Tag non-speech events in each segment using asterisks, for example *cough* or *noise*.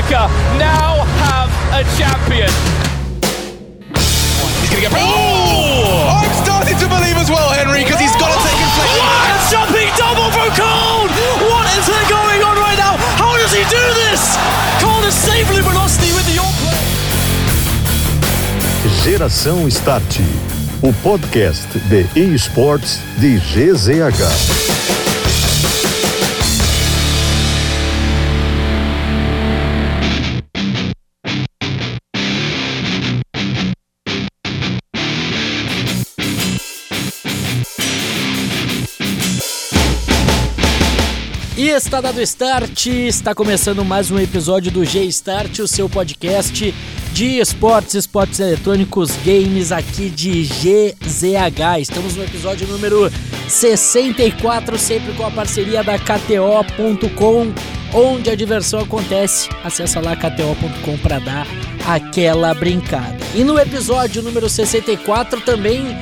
America now have a champion. He's going to get. Oh! I'm starting to believe as well, Henry, because he's got to take inflection. What a jumping double from Cole! What is going on right now? How does he do this? Cole is safely velocity with the on play. Geração Start, o podcast de esportes de GZH. Está dado start, está começando mais um episódio do G-Start, o seu podcast de esportes, esportes eletrônicos, games aqui de GZH. Estamos no episódio número 64, sempre com a parceria da KTO.com, onde a diversão acontece. Acesse lá KTO.com para dar aquela brincada. E no episódio número 64 também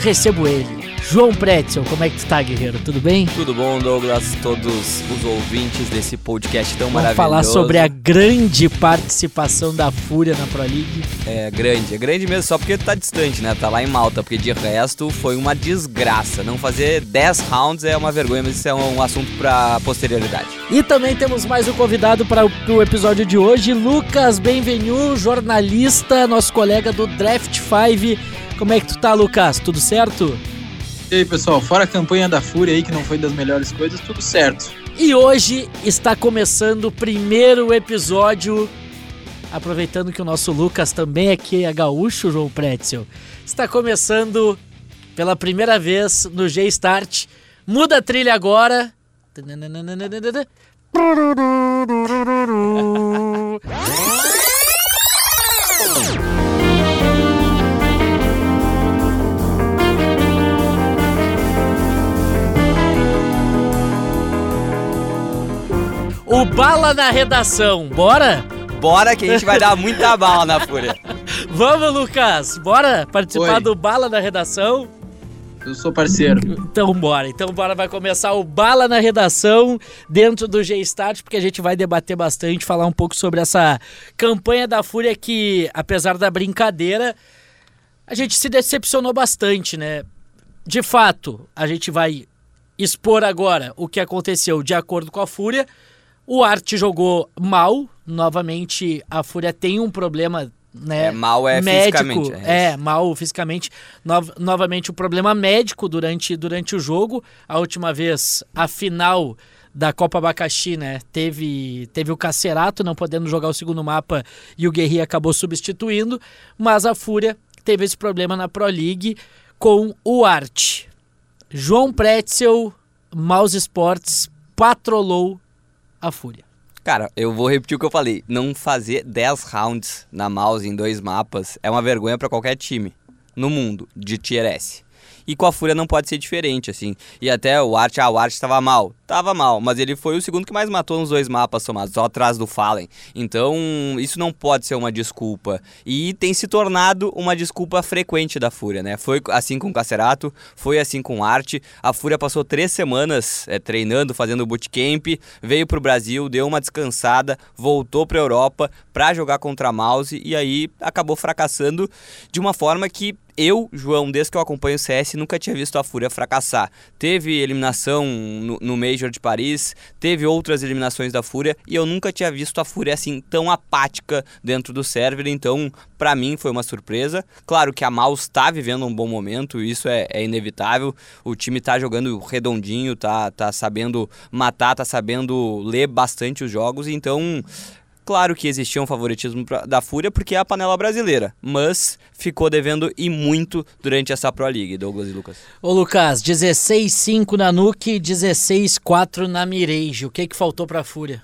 recebo ele. João Pretzel, como é que tu tá, guerreiro? Tudo bem? Tudo bom, Douglas? Todos os ouvintes desse podcast tão Vamos maravilhoso. falar sobre a grande participação da Fúria na Pro League. É grande, é grande mesmo, só porque tá distante, né? Tá lá em Malta, porque de resto foi uma desgraça. Não fazer 10 rounds é uma vergonha, mas isso é um assunto pra posterioridade. E também temos mais um convidado para o episódio de hoje, Lucas Benvenu, jornalista, nosso colega do Draft 5. Como é que tu tá, Lucas? Tudo certo? E aí, pessoal, fora a campanha da Fúria aí, que não foi das melhores coisas, tudo certo. E hoje está começando o primeiro episódio, aproveitando que o nosso Lucas também aqui é gaúcho, João Pretzel. Está começando pela primeira vez no G-Start. Muda a trilha agora. *laughs* *laughs* O Bala na redação, bora? Bora que a gente vai dar muita bala na Fúria. *laughs* Vamos, Lucas, bora participar Oi. do Bala na redação? Eu sou parceiro. Então bora, então bora, vai começar o Bala na redação dentro do G-Start, porque a gente vai debater bastante, falar um pouco sobre essa campanha da Fúria que, apesar da brincadeira, a gente se decepcionou bastante, né? De fato, a gente vai expor agora o que aconteceu de acordo com a Fúria. O Arte jogou mal, novamente a Fúria tem um problema né, É, mal é médico, fisicamente, é É, mal fisicamente. Nov- novamente o problema médico durante, durante o jogo. A última vez, a final da Copa Abacaxi, né? Teve, teve o Cacerato não podendo jogar o segundo mapa e o Guerri acabou substituindo. Mas a Fúria teve esse problema na Pro League com o Arte. João Pretzel, Mouse Sports, patrolou a Fúria. Cara, eu vou repetir o que eu falei. Não fazer 10 rounds na mouse em dois mapas é uma vergonha pra qualquer time no mundo de Tier S. E com a Fúria não pode ser diferente, assim. E até o Art, ah, o Art tava mal. Tava mal, mas ele foi o segundo que mais matou nos dois mapas somados, só atrás do Fallen. Então, isso não pode ser uma desculpa. E tem se tornado uma desculpa frequente da Fúria, né? Foi assim com o Cacerato, foi assim com o Art. A Fúria passou três semanas é, treinando, fazendo bootcamp, veio pro Brasil, deu uma descansada, voltou pra Europa pra jogar contra a Mouse e aí acabou fracassando de uma forma que eu, João, desde que eu acompanho o CS, nunca tinha visto a Fúria fracassar. Teve eliminação no, no Major de Paris, teve outras eliminações da Fúria e eu nunca tinha visto a Fúria assim tão apática dentro do server, então pra mim foi uma surpresa. Claro que a Mouse tá vivendo um bom momento, isso é, é inevitável. O time tá jogando redondinho, tá, tá sabendo matar, tá sabendo ler bastante os jogos, então Claro que existia um favoritismo da Fúria porque é a panela brasileira, mas ficou devendo e muito durante essa Pro League, Douglas e Lucas. Ô Lucas, 16-5 na Nuke, 16-4 na Mirage. O que que faltou pra Fúria?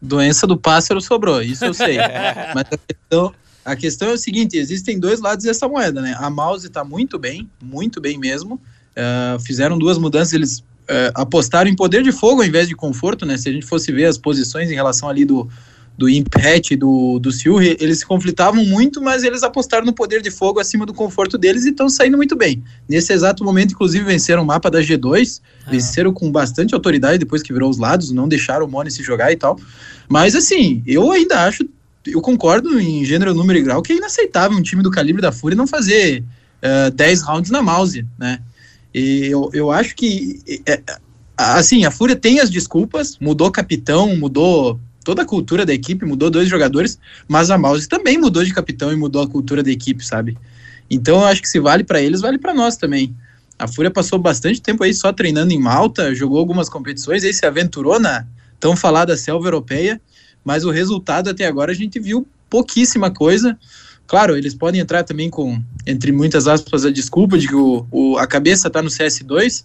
Doença do pássaro sobrou, isso eu sei. *laughs* Mas a questão, a questão é o seguinte: existem dois lados dessa moeda, né? A Mouse tá muito bem, muito bem mesmo. Ah, fizeram duas mudanças, eles ah, apostaram em poder de fogo ao invés de conforto, né? Se a gente fosse ver as posições em relação ali do, do Impet do, do Silri, eles se conflitavam muito, mas eles apostaram no poder de fogo acima do conforto deles e estão saindo muito bem. Nesse exato momento, inclusive, venceram o mapa da G2, ah. venceram com bastante autoridade depois que virou os lados, não deixaram o Mone se jogar e tal. Mas assim, eu ainda acho, eu concordo em gênero, número e grau que é inaceitável um time do calibre da Fúria não fazer uh, eh, 10 rounds na mouse, né? E eu, eu acho que, é, assim, a Fúria tem as desculpas, mudou capitão, mudou toda a cultura da equipe, mudou dois jogadores, mas a Mouse também mudou de capitão e mudou a cultura da equipe, sabe? Então eu acho que se vale para eles, vale para nós também. A Fúria passou bastante tempo aí só treinando em Malta, jogou algumas competições, aí se aventurou na tão falada selva europeia, mas o resultado até agora a gente viu pouquíssima coisa. Claro, eles podem entrar também com, entre muitas aspas, a desculpa de que o, o a cabeça está no CS2,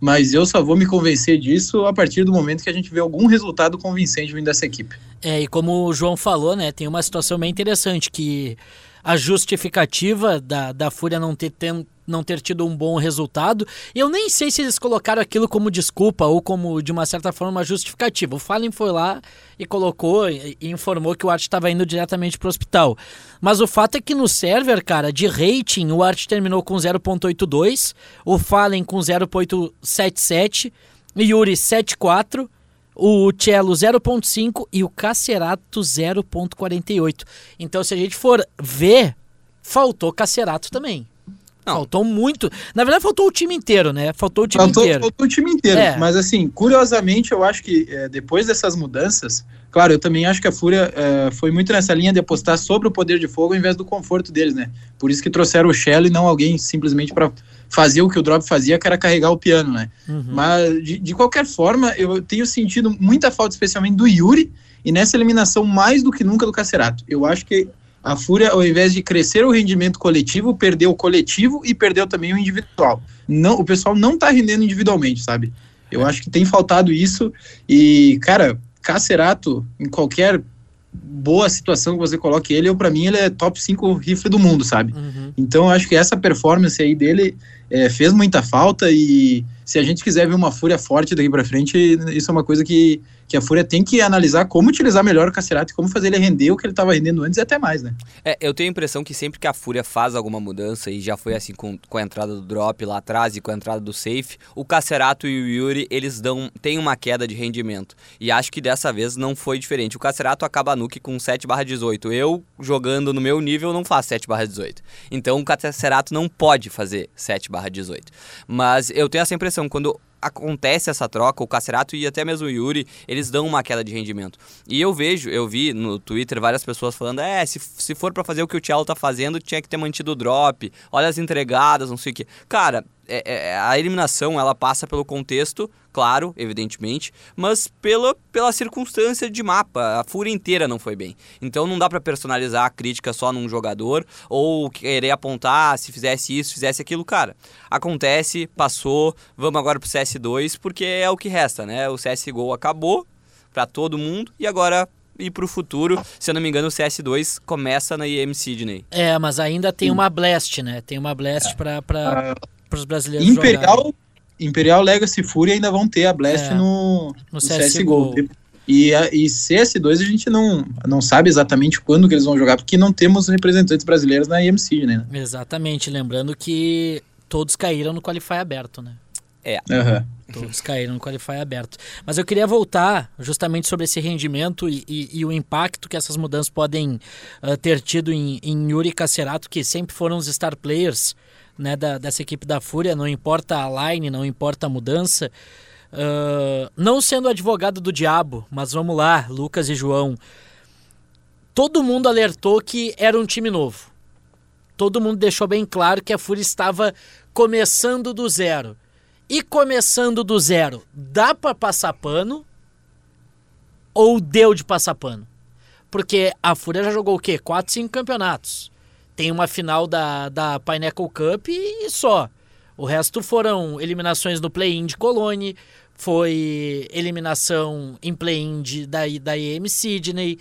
mas eu só vou me convencer disso a partir do momento que a gente vê algum resultado convincente vindo dessa equipe. É, e como o João falou, né, tem uma situação bem interessante que a justificativa da, da Fúria não ter, tem, não ter tido um bom resultado. Eu nem sei se eles colocaram aquilo como desculpa ou como, de uma certa forma, justificativa. O Fallen foi lá e colocou e informou que o Art estava indo diretamente para o hospital. Mas o fato é que no server, cara, de rating, o Art terminou com 0.82, o Fallen com 0.77, Yuri 7.4 o Cello 0.5 e o Cacerato 0.48. Então, se a gente for ver, faltou Cacerato também. Não. Faltou muito. Na verdade, faltou o time inteiro, né? Faltou o time faltou, inteiro. Faltou o time inteiro. É. Mas, assim, curiosamente, eu acho que é, depois dessas mudanças, claro, eu também acho que a Fúria é, foi muito nessa linha de apostar sobre o poder de fogo ao invés do conforto deles, né? Por isso que trouxeram o Shell e não alguém simplesmente para fazer o que o Drop fazia, que era carregar o piano, né? Uhum. Mas, de, de qualquer forma, eu tenho sentido muita falta, especialmente do Yuri, e nessa eliminação mais do que nunca do Cacerato. Eu acho que a Fúria, ao invés de crescer o rendimento coletivo, perdeu o coletivo e perdeu também o individual. Não, o pessoal não tá rendendo individualmente, sabe? Eu é. acho que tem faltado isso. E, cara, Cacerato, em qualquer boa situação que você coloque ele, eu para mim ele é top 5 rifle do mundo, sabe? Uhum. Então eu acho que essa performance aí dele é, fez muita falta e se a gente quiser ver uma Fúria forte daqui para frente, isso é uma coisa que, que a Fúria tem que analisar como utilizar melhor o Cacerato e como fazer ele render o que ele estava rendendo antes e até mais, né? É, eu tenho a impressão que sempre que a Fúria faz alguma mudança, e já foi assim com, com a entrada do drop lá atrás e com a entrada do safe, o Cacerato e o Yuri, eles dão têm uma queda de rendimento. E acho que dessa vez não foi diferente. O Cacerato acaba nuke com 7 18. Eu, jogando no meu nível, não faço 7 18. Então o Cacerato não pode fazer 7 18. Mas eu tenho essa impressão, quando acontece essa troca, o Cacerato e até mesmo o Yuri, eles dão uma queda de rendimento. E eu vejo, eu vi no Twitter várias pessoas falando: é, se, se for para fazer o que o Thiago tá fazendo, tinha que ter mantido o drop, olha as entregadas, não sei o que. Cara, é, é, a eliminação ela passa pelo contexto, claro, evidentemente, mas pela, pela circunstância de mapa. A fúria inteira não foi bem. Então não dá para personalizar a crítica só num jogador ou querer apontar se fizesse isso, fizesse aquilo. Cara, acontece, passou, vamos agora pro CS2, porque é o que resta, né? O CSGO acabou para todo mundo e agora e pro futuro, se eu não me engano, o CS2 começa na IEM Sydney. É, mas ainda tem uma Blast, né? Tem uma Blast é. pra, pra, ah, para os brasileiros Imperial, jogarem. Imperial Legacy Fúria ainda vão ter a Blast é, no, no, no CSGO. CSGO. E, e CS2 a gente não, não sabe exatamente quando que eles vão jogar, porque não temos representantes brasileiros na EMC, né? Exatamente, lembrando que todos caíram no Qualify aberto, né? É. Uhum. Todos caíram no Qualify aberto. Mas eu queria voltar justamente sobre esse rendimento e, e, e o impacto que essas mudanças podem uh, ter tido em, em Yuri Cacerato, que sempre foram os star players né, da, dessa equipe da Fúria, não importa a line, não importa a mudança. Uh, não sendo advogado do diabo, mas vamos lá, Lucas e João. Todo mundo alertou que era um time novo. Todo mundo deixou bem claro que a Fúria estava começando do zero. E começando do zero, dá para passar pano ou deu de passar pano? Porque a Fúria já jogou o quê? 4, 5 campeonatos tem uma final da, da Pineapple Cup e só. O resto foram eliminações no play-in de Cologne, foi eliminação em play-in da, da EM Sydney.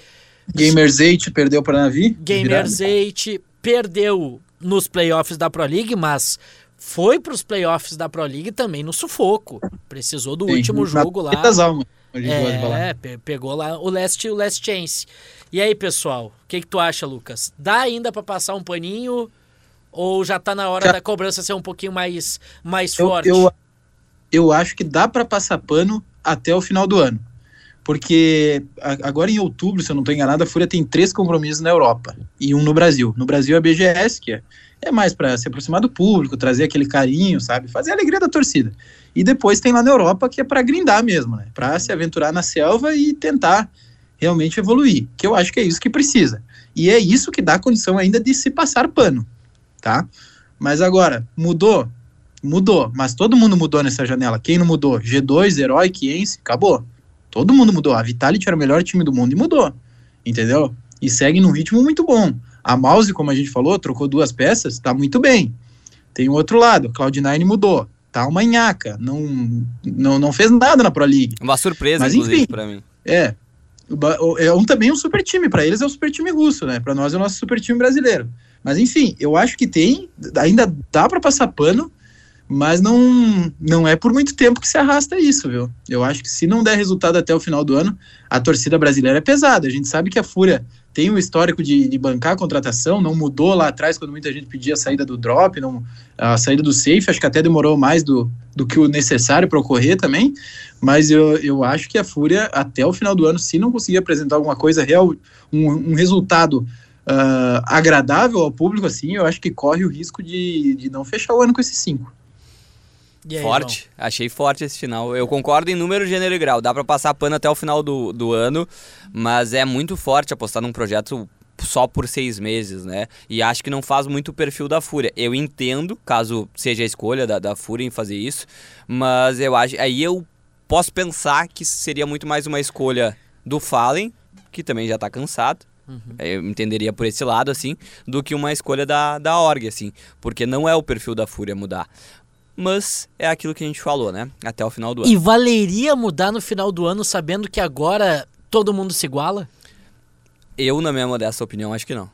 Gamers 8 perdeu para Navi. Gamers 8 perdeu nos playoffs da Pro League, mas foi para os playoffs da Pro League também no sufoco. Precisou do Sim, último jogo lá. falar. É, pe- pegou lá o Last, o Last Chance. E aí, pessoal, o que, que tu acha, Lucas? Dá ainda pra passar um paninho ou já tá na hora Já- da cobrança ser um pouquinho mais, mais Eu, forte? eu, eu acho que dá para passar pano até o final do ano. Porque agora em outubro, se eu não estou enganado, a Fúria tem três compromissos na Europa e um no Brasil. No Brasil é a BGS, que é, é mais para se aproximar do público, trazer aquele carinho, sabe? Fazer a alegria da torcida. E depois tem lá na Europa que é para grindar mesmo, né? Para se aventurar na selva e tentar realmente evoluir, que eu acho que é isso que precisa. E é isso que dá condição ainda de se passar pano, tá? Mas agora, mudou? Mudou, mas todo mundo mudou nessa janela. Quem não mudou? G2, Herói, Kiense, acabou. Todo mundo mudou. A Vitality era o melhor time do mundo e mudou. Entendeu? E segue num ritmo muito bom. A Mouse, como a gente falou, trocou duas peças, tá muito bem. Tem o outro lado, Cloud9 mudou. Tá uma nhaca. Não, não, não fez nada na Pro League. Uma surpresa, Mas, inclusive, enfim. pra mim. É. É um, também um super time. Para eles é o super time russo, né? Para nós é o nosso super time brasileiro. Mas enfim, eu acho que tem, ainda dá para passar pano, mas não, não é por muito tempo que se arrasta isso, viu? Eu acho que se não der resultado até o final do ano, a torcida brasileira é pesada. A gente sabe que a Fúria tem um histórico de, de bancar a contratação, não mudou lá atrás quando muita gente pedia a saída do drop, não, a saída do safe, acho que até demorou mais do, do que o necessário para ocorrer também. Mas eu, eu acho que a Fúria, até o final do ano, se não conseguir apresentar alguma coisa real, um, um resultado ah, agradável ao público, assim, eu acho que corre o risco de, de não fechar o ano com esses cinco. Aí, Forte, achei forte esse final. Eu concordo em número, gênero e grau. Dá pra passar pano até o final do, do ano, mas é muito forte apostar num projeto só por seis meses, né? E acho que não faz muito o perfil da Fúria. Eu entendo, caso seja a escolha da, da Fúria em fazer isso, mas eu acho. Aí eu posso pensar que seria muito mais uma escolha do Fallen, que também já tá cansado. Eu entenderia por esse lado, assim, do que uma escolha da, da org, assim. Porque não é o perfil da Fúria mudar. Mas é aquilo que a gente falou, né? Até o final do ano. E valeria mudar no final do ano sabendo que agora todo mundo se iguala? Eu, na minha modesta opinião, acho que não.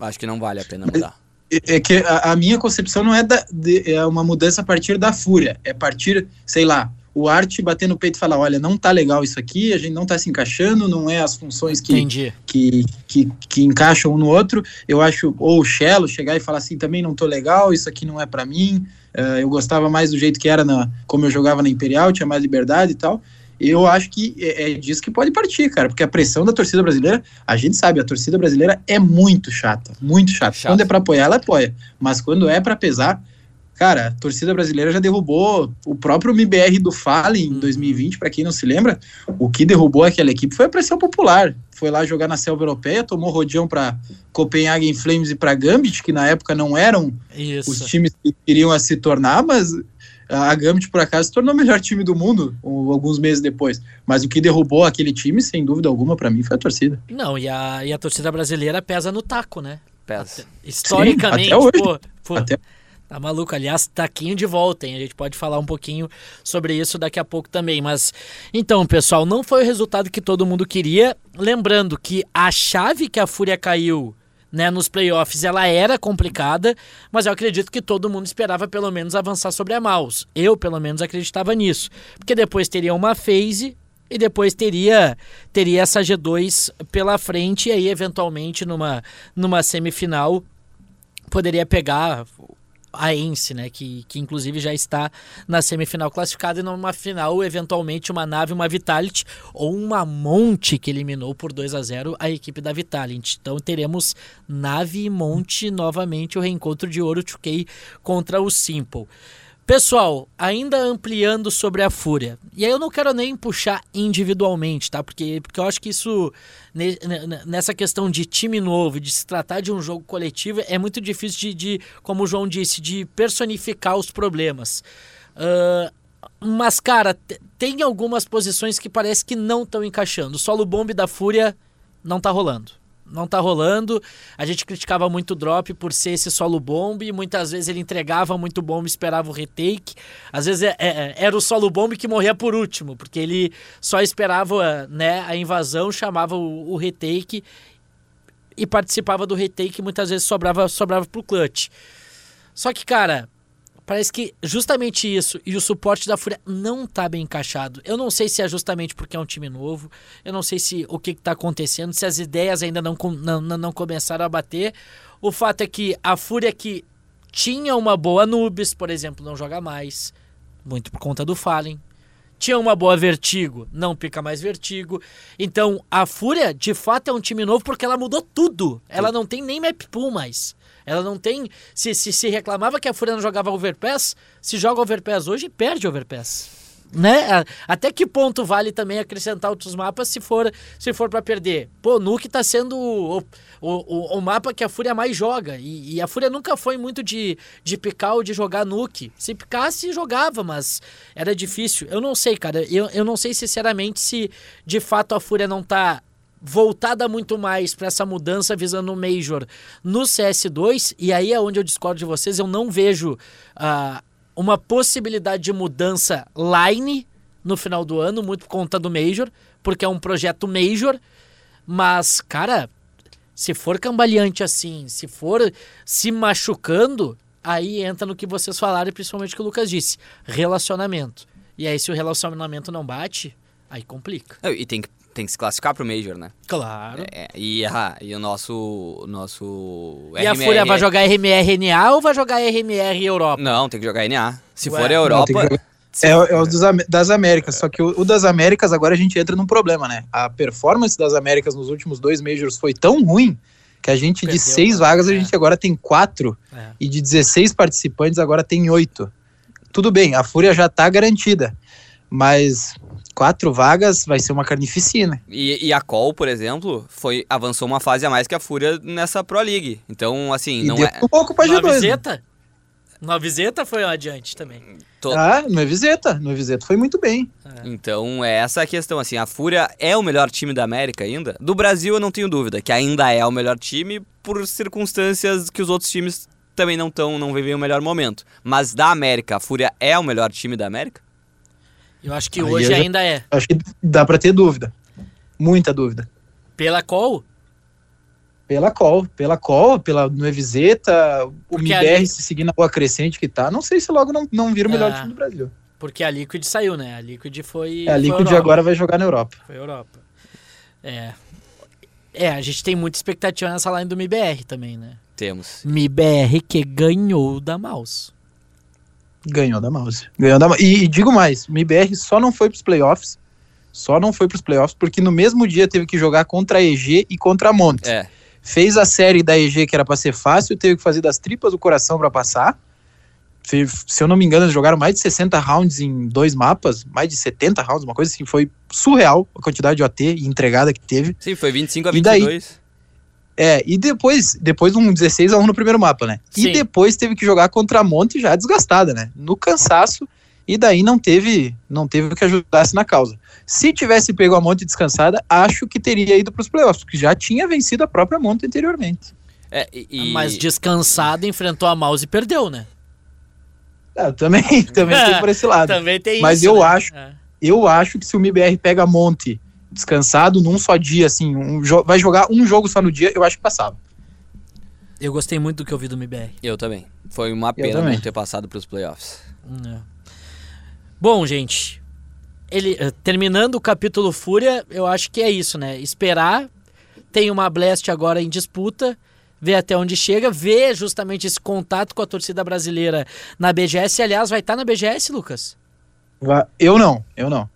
Acho que não vale a pena mudar. É é que a, a minha concepção não é, da, de- é uma mudança a partir da fúria, é a partir, sei lá, o arte bater no peito e falar, olha, não tá legal isso aqui, a gente não tá se encaixando, não é as funções que, Entendi. que, que, que encaixam um no outro. Eu acho, ou o Shello chegar e falar assim, também não tô legal, isso aqui não é para mim. eh, eu gostava mais do jeito que era na, como eu jogava na Imperial, tinha mais liberdade e tal. Eu acho que é, é disso que pode partir, cara, porque a pressão da torcida brasileira, a gente sabe, a torcida brasileira é muito chata, muito chata. Chato. Quando é para apoiar, ela apoia, mas quando é para pesar, cara, a torcida brasileira já derrubou o próprio MBR do Fallen em 2020, para quem não se lembra, o que derrubou aquela equipe foi a pressão popular. Foi lá jogar na selva europeia, tomou rodeão para Copenhagen Flames e para Gambit, que na época não eram Isso. os times que queriam a se tornar, mas a Gambit, por acaso, se tornou o melhor time do mundo um- alguns meses depois. Mas o que derrubou aquele time, sem dúvida alguma, para mim, foi a torcida. Não, e a, e a torcida brasileira pesa no taco, né? Peça. Historicamente, até hoje. pô, pô, Até Tá maluco, aliás, taquinho de volta, hein? A gente pode falar um pouquinho sobre isso daqui a pouco também. Mas então, pessoal, não foi o resultado que todo mundo queria. Lembrando que a chave que a Fúria caiu né, nos playoffs ela era complicada, mas eu acredito que todo mundo esperava pelo menos avançar sobre a Maus. Eu, pelo menos, acreditava nisso. Porque depois teria uma phase e depois teria teria essa G2 pela frente e aí eventualmente numa numa semifinal poderia pegar a Ence, né, que, que inclusive já está na semifinal classificada e numa final, eventualmente, uma nave, uma Vitality ou uma Monte que eliminou por 2 a 0 a equipe da Vitality. Então teremos nave e Monte novamente o reencontro de Ouro 2K contra o Simple. Pessoal, ainda ampliando sobre a Fúria. E aí eu não quero nem puxar individualmente, tá? Porque, porque eu acho que isso, ne- ne- nessa questão de time novo, de se tratar de um jogo coletivo, é muito difícil de, de como o João disse, de personificar os problemas. Ah, mas, cara, te- tem algumas posições que parece que não estão encaixando. O solo bomb da Fúria não tá rolando. Não tá rolando. A gente criticava muito o drop por ser esse solo bomb. Muitas vezes ele entregava muito bomb e esperava o retake. Às vezes é- é- era o solo bomb que morria por último, porque ele só esperava né, a invasão, chamava o, o retake e participava do retake. Muitas vezes sobrava, sobrava pro clutch. Só que, cara, parece que justamente isso e o suporte da Fúria não tá bem encaixado. Eu não sei se é justamente porque é um time novo, eu não sei se o que, que tá acontecendo, se as ideias ainda não, não, não, começaram a bater. O fato é que a Fúria que tinha uma boa Nubis, por exemplo, não joga mais, muito por conta do Fallen. Tinha uma boa Vertigo, não pica mais Vertigo. Então, a Fúria, de fato, é um time novo porque ela mudou tudo. Ela não tem nem map pool mais. Ela não tem. Se, se, se reclamava que a Fúria não jogava Overpass, se joga Overpass hoje, perde Overpass. Né? Até que ponto vale também acrescentar outros mapas se for se for para perder? Pô, Nuke tá sendo o, o, o, o mapa que a Fúria mais joga. E, e a Fúria nunca foi muito de, de picar ou de jogar Nuke. Se picasse, jogava, mas era difícil. Eu não sei, cara. Eu, eu não sei sinceramente se de fato a Fúria não tá voltada muito mais para essa mudança visando o Major no CS2. E aí é onde eu discordo de vocês. Eu não vejo ah, uma possibilidade de mudança line no final do ano, muito por conta do Major, porque é um projeto Major. Mas, cara, se for cambaleante assim, se for se machucando, aí entra no que vocês falaram principalmente o que o Lucas disse: relacionamento. E aí, se o relacionamento não bate, aí complica. E tem que, tem que se classificar pro Major, né? Claro. É, e, ah, e o nosso. o nosso E a RMR Fúria vai jogar RMR-NA ou vai jogar RMR Europa? Não, tem que jogar NA. Se Ué. for a Não, Europa. que jogar- É, é o dos das Américas, só que o, o das Américas agora a gente entra num problema, né? A performance das Américas nos últimos dois Majors foi tão ruim que a gente Perdeu, de seis né? vagas a É. gente agora tem quatro É. e de 16 participantes agora tem oito. Tudo bem, a Fúria já tá garantida, mas quatro vagas vai ser uma carnificina. E, e a Col, por exemplo, foi, avançou uma fase a mais que a Fúria nessa Pro League. Então, assim, E não deu é. um pouco pra G2. né? Novizeta? Novizeta foi adiante também. to- Ah, no Eviseta, no Eviseta foi muito bem. Então, é essa a questão, assim, a Fúria é o melhor time da América ainda? Do Brasil eu não tenho dúvida, que ainda é o melhor time por circunstâncias que os outros times também não estão, não vivem o melhor momento. Mas da América, a Fúria é o melhor time da América? Eu acho que Aí hoje eu já- ainda é. Acho que dá pra ter dúvida. Muita dúvida. Pela qual? Pela Col, pela Col, pela Nueviseta, o Porque MBR ali- se seguir na boa crescente que tá, não sei se logo não, não vira o melhor Ah. time do Brasil. Porque a Liquid saiu, né? A Liquid foi. É, a foi Liquid Europa. agora vai jogar na Europa. Foi Europa. É. É, a gente tem muita expectativa nessa line do MIBR também, né? Temos. MIBR que ganhou da Mouse. Ganhou da Mouse. Ganhou da. E, e digo mais, o MBR só não foi pros playoffs, só não foi pros playoffs porque no mesmo dia teve que jogar contra a EG e contra a Monte. É. Fez a série da EG que era pra ser fácil, teve que fazer das tripas do coração pra passar. Fe- Se eu não me engano, eles jogaram mais de 60 rounds em dois mapas, mais de 70 rounds, uma coisa assim, foi surreal a quantidade de OT e entregada que teve. Sim, foi 25 a E daí? 22. É, e depois, depois um 16 a 1 no primeiro mapa, né? Sim. E depois teve que jogar contra a Monte já desgastada, né? No cansaço, e daí não teve, não teve o que ajudasse na causa. Se tivesse pego a Monte descansada, acho que teria ido para os playoffs, porque já tinha vencido a própria Monte anteriormente. É, e, Mas descansado enfrentou a Mouse e perdeu, né? Ah, também, *laughs* também tem por esse lado. *laughs* Também tem Mas isso. eu né? acho- É. Eu acho que se o MBR pega a Monte descansado num só dia, assim, um jo- vai jogar um jogo só no dia, eu acho que passava. Eu gostei muito do que eu vi do MIBR. Eu também. Foi uma pena não ter passado pros playoffs. É. Bom, gente, ele eh, terminando o capítulo Fúria, eu acho que é isso, né? Esperar. Tem uma Blast agora em disputa, ver até onde chega, ver justamente esse contato com a torcida brasileira na BGS. Aliás, vai estar na BGS, Lucas? Eu não, eu não.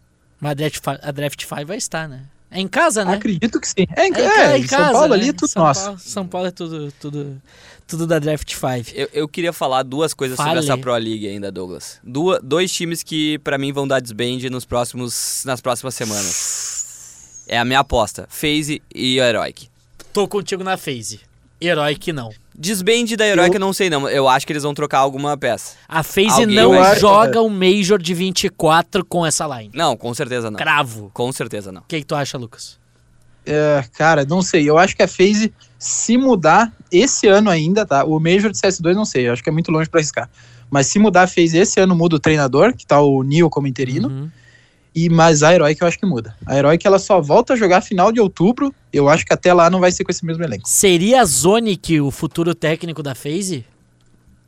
Mas a Draft, Fi- a Draft 5 vai estar, né? É em casa, né? Acredito que sim. É, em, É é, em São Paulo né? ali é tudo São nosso. Paulo, São Paulo é tudo, tudo, tudo da Draft 5. Eu, eu queria falar duas coisas Fale. sobre essa Pro League ainda, Douglas. Dois times que pra mim vão dar desband nos próximos, nas próximas semanas. É a minha aposta. FaZe e o Heroic. Tô contigo na phase. Herói que não. Desband da Heroic eu não sei não. Eu acho que eles vão trocar alguma peça. A phase Alguém não vai- joga um Major de 24 com essa line. Não, com certeza não. Cravo. Com certeza não. O que, que tu acha, Lucas? É, cara, não sei. Eu acho que a FaZe, se mudar esse ano ainda, tá? O Major de CS2 não sei, eu acho que é muito longe pra arriscar. Mas se mudar a FaZe esse ano, muda o treinador, que tá o Neo como interino. Uhum. E mas a Heroic eu acho que muda. A Heroic ela só volta a jogar final de outubro. Eu acho que até lá não vai ser com esse mesmo elenco. Seria a Zonic o futuro técnico da phase?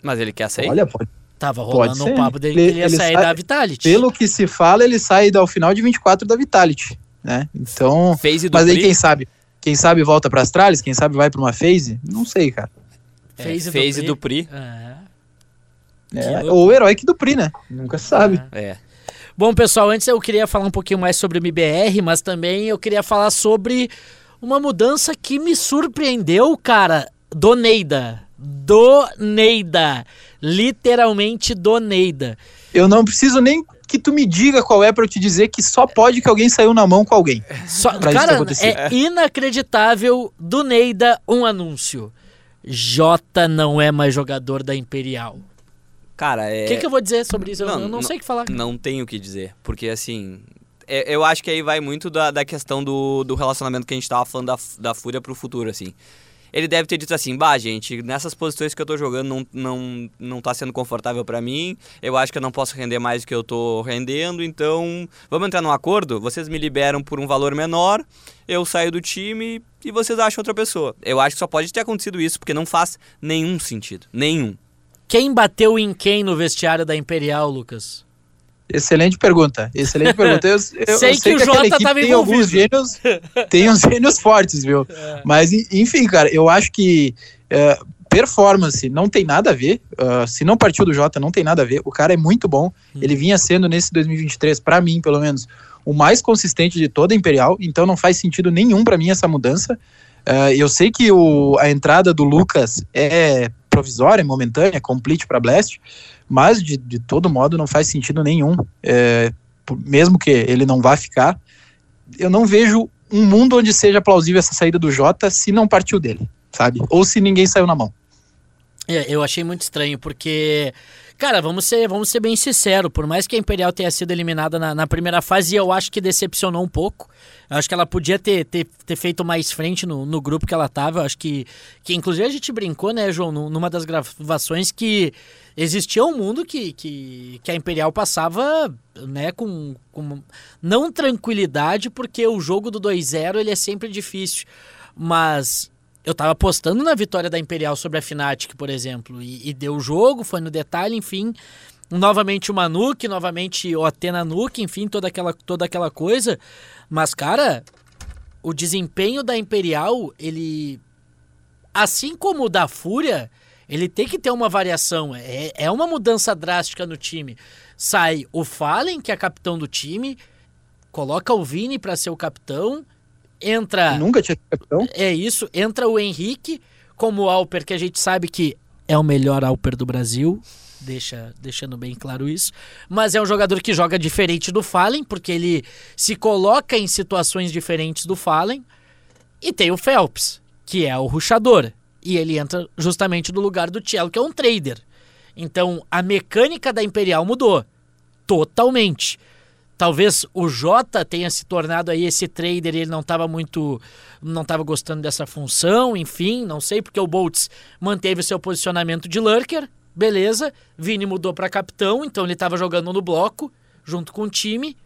Mas ele quer sair? Olha, pode, Tava rolando um papo dele que Ele- ele ia ele sair sai- da Vitality. Pelo que se fala, ele sai ao final de 24 da Vitality, né? Então, Phase do mas aí quem sabe? Quem sabe volta para Astralis, quem sabe vai para uma phase? Não sei, cara. Phase é, do phase Pri. do Pri. É. É, ou o herói que do Pri, né? Nunca se sabe. É. Bom, pessoal, antes eu queria falar um pouquinho mais sobre o MBR, mas também eu queria falar sobre uma mudança que me surpreendeu, cara. Do Neida. Do Neida. Literalmente do Neida. Eu não preciso nem que tu me diga qual é para eu te dizer que só pode que alguém saiu na mão com alguém. Só, cara, é inacreditável do Neida um anúncio. Jota não é mais jogador da Imperial. Cara, é. O que, que eu vou dizer sobre isso? Eu Não, não, não- sei o que falar. Não tenho o que dizer. Porque, assim. é- Eu acho que aí vai muito da, da questão do, do relacionamento que a gente tava falando da, da Fúria pro futuro, assim. Ele deve ter dito assim, bah, gente, nessas posições que eu tô jogando não, não, não tá sendo confortável pra mim, eu acho que eu não posso render mais do que eu tô rendendo, então vamos entrar num acordo? Vocês me liberam por um valor menor, eu saio do time e vocês acham outra pessoa. Eu acho que só pode ter acontecido isso, porque não faz nenhum sentido. Nenhum. Quem bateu em quem no vestiário da Imperial, Lucas? Excelente pergunta. Excelente *laughs* pergunta. Eu, eu- Sei eu que o Jota tem alguns envolvido. gênios, *laughs* tem uns gênios fortes, viu? Mas en- enfim, cara, eu acho que é, performance não tem nada a ver. ah, se não partiu do Jota, não tem nada a ver. O cara é muito bom. Ele vinha sendo nesse 2023, pra mim, pelo menos, o mais consistente de toda a Imperial. Então não faz sentido nenhum pra mim essa mudança. Ah, eu sei que o, a entrada do Lucas é provisória, momentânea, complete pra Blast, mas de, de todo modo não faz sentido nenhum. É, mesmo que ele não vá ficar, eu não vejo um mundo onde seja plausível essa saída do Jota se não partiu dele, sabe? Ou se ninguém saiu na mão. É, eu achei muito estranho, porque, cara, vamos ser, vamos ser bem sinceros, por mais que a Imperial tenha sido eliminada na, na primeira fase, eu acho que decepcionou um pouco. Eu acho que ela podia ter, ter, ter feito mais frente no, no grupo que ela tava. Eu acho que, que, inclusive, a gente brincou, né, João, nu- numa das gravações que existia um mundo que, que, que a Imperial passava, né, com, com não tranquilidade, porque o jogo do 2-0 ele é sempre difícil. Mas eu tava apostando na vitória da Imperial sobre a Fnatic, por exemplo, e, e deu o jogo, foi no detalhe, enfim. Novamente o Manuk, novamente o Atena Nuke, enfim, toda aquela, toda aquela coisa. Mas, cara, o desempenho da Imperial, ele. Assim como o da Fúria, ele tem que ter uma variação. É, é uma mudança drástica no time. Sai o Fallen, que é capitão do time, coloca o Vini para ser o capitão, entra. Nunca tinha sido capitão. É isso, entra o Henrique como Alper, que a gente sabe que é o melhor Alper do Brasil, deixa, deixando bem claro isso. Mas é um jogador que joga diferente do Fallen, porque ele se coloca em situações diferentes do Fallen. E tem o Phelps, que é o ruxador. E ele entra justamente no lugar do Cello, que é um trader. Então a mecânica da Imperial mudou totalmente. Talvez o Jota tenha se tornado aí esse trader ele não estava muito. não estava gostando dessa função, enfim, não sei, porque o Boltz manteve seu posicionamento de lurker, beleza. Vini mudou para capitão, então ele estava jogando no bloco, junto com o time.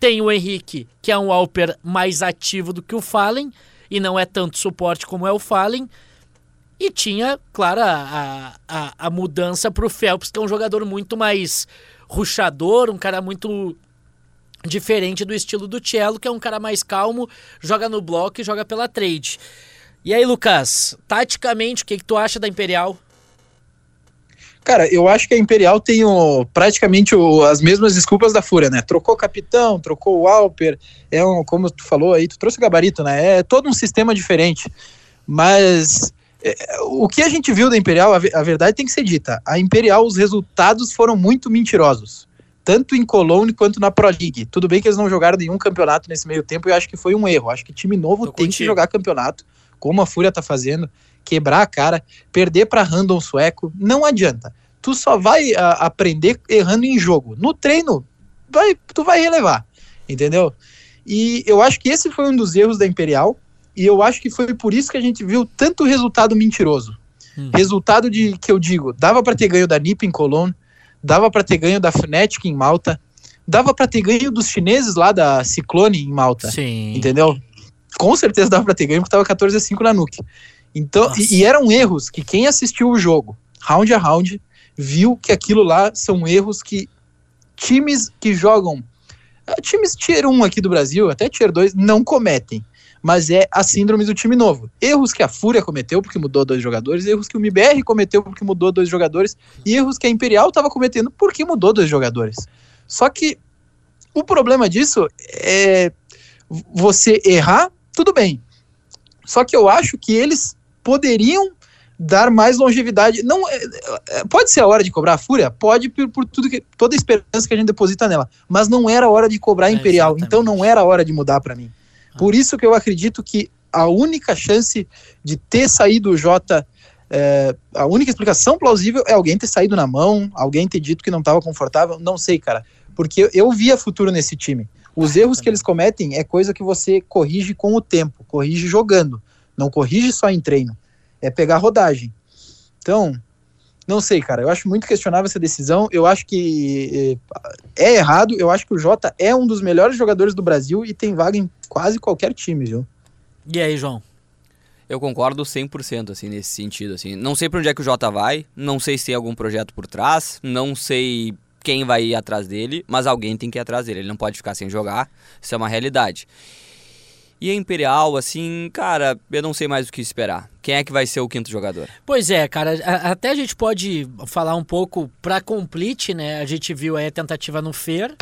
Tem o Henrique, que é um Alper mais ativo do que o Fallen, e não é tanto suporte como é o Fallen. E tinha, claro, a, a, a mudança para o Phelps, que é um jogador muito mais ruxador, um cara muito diferente do estilo do Cello, que é um cara mais calmo, joga no bloco e joga pela trade. E aí, Lucas, taticamente, o que, que tu acha da Imperial? Cara, eu acho que a Imperial tem o, praticamente o- as mesmas desculpas da Fúria, né? Trocou o capitão, trocou o Alper, é um, como tu falou aí, tu trouxe o gabarito, né? É todo um sistema diferente. Mas é, o que a gente viu da Imperial, a, a verdade tem que ser dita. A Imperial, os resultados foram muito mentirosos. Tanto em Cologne quanto na Pro League. Tudo bem que eles não jogaram nenhum campeonato nesse meio tempo e eu acho que foi um erro. Acho que time novo Tô tem que contigo. jogar campeonato, como a Fúria tá fazendo, quebrar a cara, perder para random sueco, não adianta. Tu só vai a, aprender errando em jogo. No treino, vai, tu vai relevar, entendeu? E eu acho que esse foi um dos erros da Imperial, e eu acho que foi por isso que a gente viu tanto resultado mentiroso. Hum. Resultado de que eu digo, dava para ter ganho da NiP em Cologne, dava para ter ganho da Fnatic em Malta, dava para ter ganho dos chineses lá da Ciclone em Malta. Sim. Entendeu? Com certeza dava pra ter ganho porque tava 14 a 5 na Nuke. Então, e, e eram erros que quem assistiu o jogo, round a round, viu que aquilo lá são erros que times que jogam, eh, times tier 1 aqui do Brasil, até tier 2, não cometem. Mas é a síndrome do time novo. Erros que a Fúria cometeu porque mudou dois jogadores, erros que o MBR cometeu porque mudou dois jogadores, e erros que a Imperial estava cometendo porque mudou dois jogadores. Só que o problema disso é você errar, tudo bem. Só que eu acho que eles poderiam dar mais longevidade. Não, é, é, pode ser a hora de cobrar a Fúria? Pode, por, por tudo que, toda a esperança que a gente deposita nela. Mas não era a hora de cobrar a É, Imperial. exatamente. então não era a hora de mudar para mim. Por isso que eu acredito que a única chance de ter saído o Jota. é, a única explicação plausível é alguém ter saído na mão, alguém ter dito que não estava confortável. Não sei, cara. Porque eu, eu via futuro nesse time. Os erros que eles cometem é coisa que você corrige com o tempo, corrige jogando, não corrige só em treino. É pegar rodagem. Então, não sei, cara. Eu acho muito questionável essa decisão. Eu acho que eh, é errado. Eu acho que o Jota é um dos melhores jogadores do Brasil e tem vaga em quase qualquer time, viu? E aí, João? Eu concordo 100% assim nesse sentido assim. Não sei pra onde é que o Jota vai, não sei se tem algum projeto por trás, não sei quem vai ir atrás dele, mas alguém tem que ir atrás dele. Ele não pode ficar sem jogar. Isso é uma realidade. E a Imperial, assim, cara, eu não sei mais o que esperar. Quem é que vai ser o quinto jogador? Pois é, cara, a- até a gente pode falar um pouco pra complete, né? A gente viu aí a tentativa no Fer,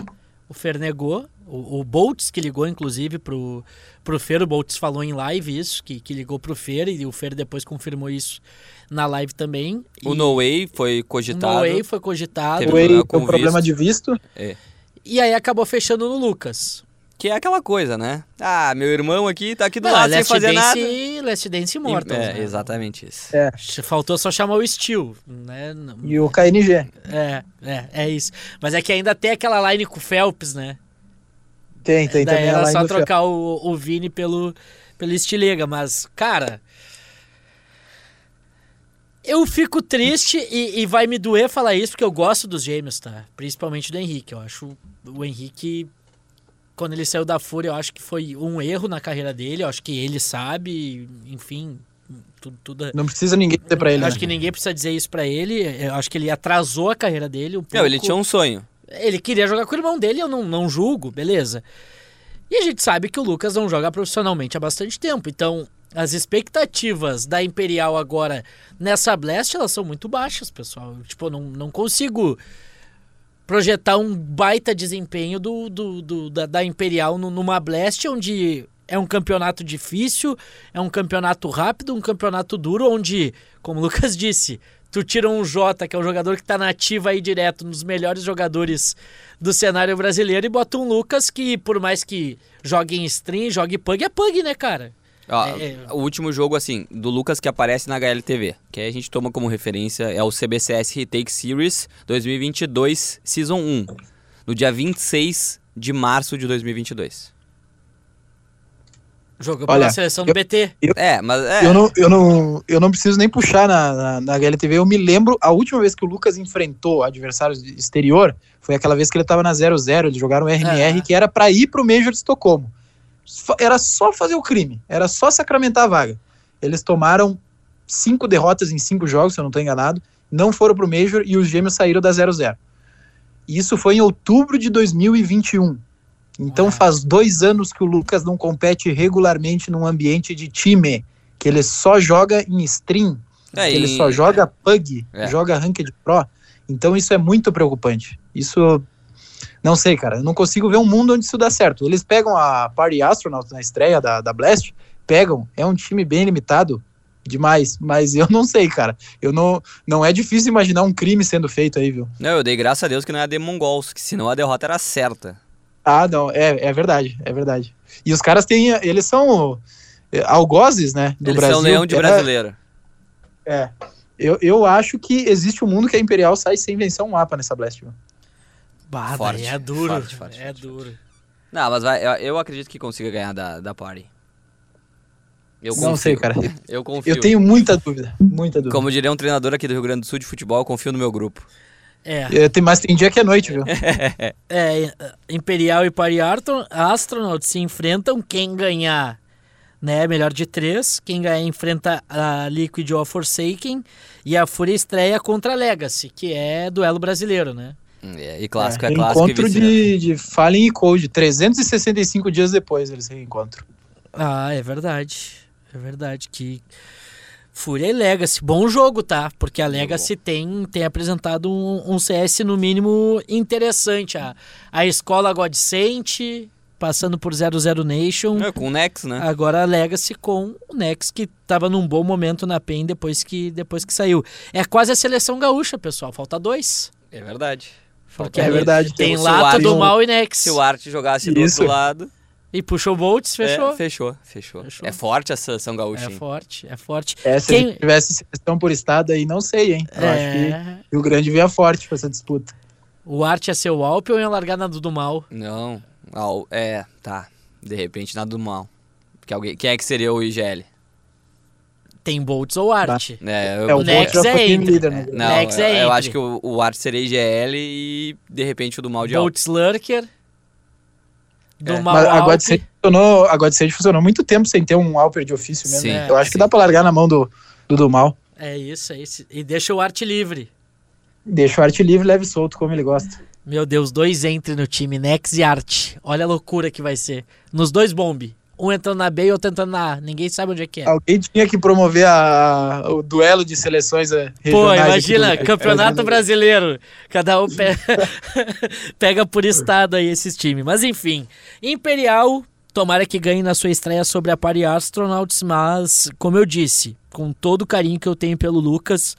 o Fer negou, o, o Boltz que ligou inclusive pro, pro Fer, o Boltz falou em live isso, que, que ligou pro Fer e o Fer depois confirmou isso na live também. O No Way foi o cogitado. No Way foi cogitado Teve O tem com problema de visto. e aí acabou fechando no Lucas. Que é aquela coisa, né? Ah, meu irmão aqui tá aqui do Não, lado sem Last fazer nada. Dance, Last Dance Immortals. é, né? exatamente isso. É. Faltou só chamar o Steel, né? E o KNG. É, é, é isso. Mas é que ainda tem aquela line com o Phelps, né? Tem, tem Daí também a era line só do trocar o, o Vini pelo, pelo Estilega, mas, cara. Eu fico triste e, e vai me doer falar isso, porque eu gosto dos gêmeos, tá? Principalmente do Henrique. Eu acho o Henrique, quando ele saiu da Fúria, eu acho que foi um erro na carreira dele. Eu acho que ele sabe, enfim, tudo. tudo Não precisa ninguém dizer pra ele. eu acho né? que ninguém precisa dizer isso pra ele. Eu acho que ele atrasou a carreira dele um pouco. Não, ele tinha um sonho. Ele queria jogar com o irmão dele, eu não, não julgo, beleza. E a gente sabe que o Lucas não joga profissionalmente há bastante tempo, então as expectativas da Imperial agora nessa Blast, elas são muito baixas, pessoal. Eu, tipo, eu não, não consigo projetar um baita desempenho do, do, do- da, da Imperial no- numa Blast, onde é um campeonato difícil, é um campeonato rápido, um campeonato duro, onde, como o Lucas disse, tu tira um Jota, que é um jogador que tá na ativa aí direto, dos melhores jogadores do cenário brasileiro, e bota um Lucas que, por mais que jogue em stream, jogue pug, é pug, né, cara? Ó, É, é. O último jogo, assim, do Lucas que aparece na HLTV, que aí a gente toma como referência, é o CBCS Retake Series 2022 Season 1, no dia 26 de março de 2022. Jogou Olha, pela seleção do eu- BT. É, mas é. Eu não, eu, não, eu não preciso nem puxar na, na, na HLTV. Eu me lembro, a última vez que o Lucas enfrentou adversários de exterior foi aquela vez que ele tava na 0-0. Eles jogaram RMR, Ah. que era pra ir pro Major de Estocolmo. Era só fazer o crime, era só sacramentar a vaga. Eles tomaram cinco derrotas em cinco jogos, se eu não tô enganado. Não foram pro Major e os gêmeos saíram da 0-0. E Isso foi em outubro de 2021. Então faz dois anos que o Lucas não compete regularmente num ambiente de time, que ele só joga em stream, É, ele só joga pug, É. joga ranked pro. Então isso é muito preocupante. Isso não sei, cara. Eu não consigo ver um mundo onde isso dá certo. Eles pegam a Party Astronauts na estreia da, da Blast, pegam, é um time bem limitado demais, mas eu não sei, cara. Eu não não é difícil imaginar um crime sendo feito aí, viu? Não, eu dei graças a Deus que não é a The Mongols, que senão a derrota era certa. Ah, não, é, é verdade, é verdade. E os caras têm, eles são é, algozes, né, do Eles Brasil. são leão de É, brasileiro. É, eu, eu acho que existe um mundo que a Imperial sai sem vencer um mapa nessa Blast. Viu? Bah, Forte, é duro. forte, forte, é forte, duro. Não, mas vai, eu, eu acredito que consiga ganhar da, da Party. Eu Não sei, cara. *laughs* Eu confio. Eu tenho muita dúvida, muita dúvida. Como diria um treinador aqui do Rio Grande do Sul de futebol, eu confio no meu grupo. É, É, tem, mas tem dia que é noite, viu? *laughs* é, Imperial e Party Arton- Astronauts se enfrentam. Quem ganhar né? Melhor de três. Quem ganhar enfrenta a Liquid ou a Forsaken. E a Fúria estreia contra a Legacy, que é duelo brasileiro, né? É, e clássico é, clássico. Encontro e de, de Fallen e Cold. 365 dias depois eles reencontram. Ah, é verdade. É verdade. Que. Fúria e Legacy. Bom jogo, tá? Porque a Legacy tem, tem apresentado um, um CS no mínimo interessante. A, a escola Godsent, passando por 00 Nation. É, com o Nex, né? Agora a Legacy com o Nex, que tava num bom momento na PEN depois que, depois que saiu. É quase a seleção gaúcha, pessoal. Falta dois. É verdade. Porque É verdade. Tem o Lato Arte- do Mal e Nex. Se o Art jogasse do Isso. outro lado. E puxou Bolts, fechou. É, fechou, fechou, Fechou. É forte a seleção gaúcha. É hein? forte, é forte. É, se Quem- tivesse seleção por estado aí, não sei, hein? Eu acho que É, Rio Grande vinha forte pra essa disputa. o Art ia ser o Alpe ou ia largar na do Mal? Não. Ah, o- é, tá. De repente, nada do mal. Porque alguém, quem é que seria o IGL? Tem Bolts ou Art? É, eu, É, o Nex Bolt já é líder, né? Não, Nex eu, é eu entre. acho que o, o Art seria IGL e de repente o do mal de Alp. Bolts Lurker. Do É. Mal Mas a funcionou, a Godsend funcionou muito tempo sem ter um Alper de ofício mesmo. Sim, né? Eu acho que sim. dá pra largar na mão do, do do mal. É isso, é isso. E deixa o Art livre. Deixa o arte livre, leve e solto, como ele gosta. Meu Deus, dois entre no time, Nex e Art. Olha a loucura que vai ser. Nos dois bombe. Um entrando na B e outro entrando na A. Ninguém sabe onde é que é. Alguém tinha que promover a- o duelo de seleções eh, Pô, regionais. aqui imagina, do- campeonato brasileiro. Cada um pe- *laughs* pega por estado aí esses times. Mas enfim, Imperial, tomara que ganhe na sua estreia sobre a Party Astronauts, mas, como eu disse, com todo o carinho que eu tenho pelo Lucas,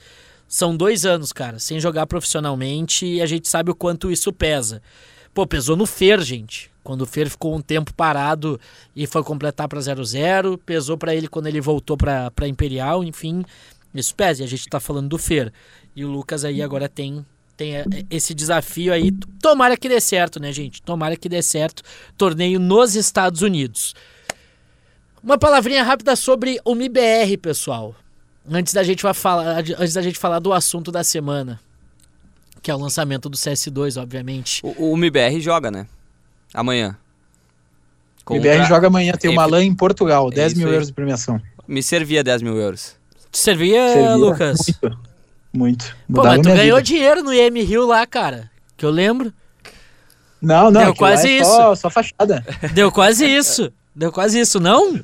são dois anos, cara, sem jogar profissionalmente e a gente sabe o quanto isso pesa. Pô, pesou no Fer, gente. Quando o Fer ficou um tempo parado e foi completar pra 0-0, pesou pra ele quando ele voltou pra Imperial, enfim, isso pesa. E a gente tá falando do Fer. E o Lucas aí agora tem tem eh, esse desafio aí. Tomara que dê certo, né, gente? Tomara que dê certo. Torneio nos Estados Unidos. Uma palavrinha rápida sobre o MIBR, pessoal. Antes da gente falar, antes da gente falar do assunto da semana, que é o lançamento do CS2, obviamente. O, o MBR joga, né? Amanhã. O IBR joga amanhã, tem uma LAN em Portugal, 10 Isso mil aí. euros de premiação. Me servia 10 mil euros. Te servia, Servia Lucas? Muito. Muito. Pô, mas tu ganhou vida. dinheiro no IM Rio lá, cara. Que eu lembro. Não, não. Deu lá quase é isso. Só, só fachada. Deu quase isso. Deu quase isso, não?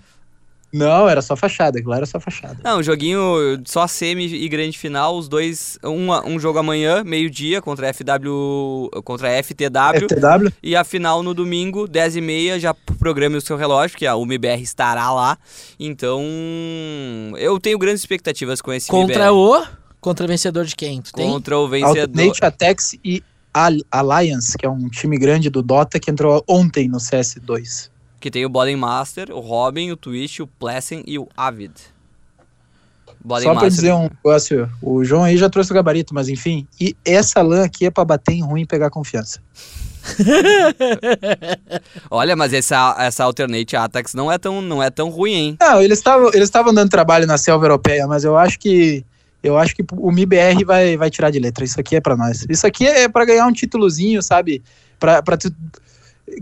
Não, era só fachada. Aquilo lá era só fachada. Não, joguinho só semi e grande final, os dois, um, um jogo amanhã, meio-dia, contra a FW, contra a FTW, FTW. e a final no domingo, 10h30, já programe o seu relógio, que a UMBR estará lá. Então, eu tenho grandes expectativas com esse Contra MBR. o. Contra o vencedor de quem? Tu tem? Contra o vencedor. Alternate Attacks e Al- Alliance, que é um time grande do Dota que entrou ontem no CS2. Que tem o Boden Master, o Robin, o Twitch, o Plessen e o Avid. Boden Só pra Master. dizer um negócio, o João aí já trouxe o gabarito, mas enfim. E essa LAN aqui é pra bater em ruim e pegar confiança. *laughs* Olha, mas essa, essa Alternate Attacks não é tão, não é tão ruim, hein? Não, eles estavam eles estavam dando trabalho na selva europeia, mas eu acho que eu acho que o MIBR vai, vai tirar de letra. Isso aqui é pra nós. Isso aqui é pra ganhar um títulozinho, sabe? Pra, pra tu-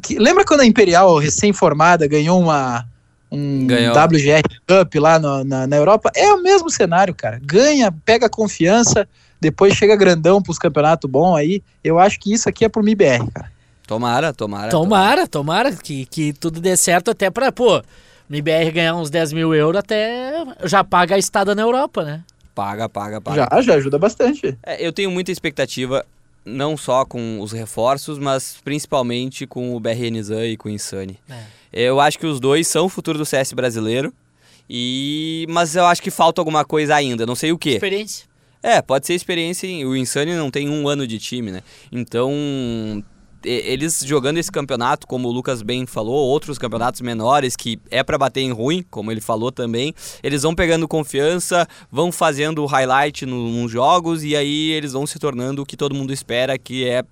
que- lembra quando a Imperial, recém-formada, ganhou uma um Ganhou. WGR Cup lá no- na, na Europa? É o mesmo cenário, cara. Ganha, pega confiança, depois chega grandão pros campeonatos bons aí. Eu acho que isso aqui é pro MIBR, cara. Tomara, tomara. Tomara, tomara que, que tudo dê certo até pra, pô, o MBR ganhar uns 10 mil euros até já paga a estada na Europa, né? Paga, paga, paga. Já, já ajuda bastante. É, eu tenho muita expectativa, não só com os reforços, mas principalmente com o BRN Zan e com o Insane. Eu acho que os dois são o futuro do CS brasileiro. E mas eu acho que falta alguma coisa ainda, não sei o que. Experiência. É, pode ser experiência. O Insane não tem um ano de time, né? Então, eles jogando esse campeonato, como o Lucas bem falou, outros campeonatos menores que é pra bater em ruim, como ele falou também, eles vão pegando confiança, vão fazendo highlight no- nos jogos e aí eles vão se tornando o que todo mundo espera, que é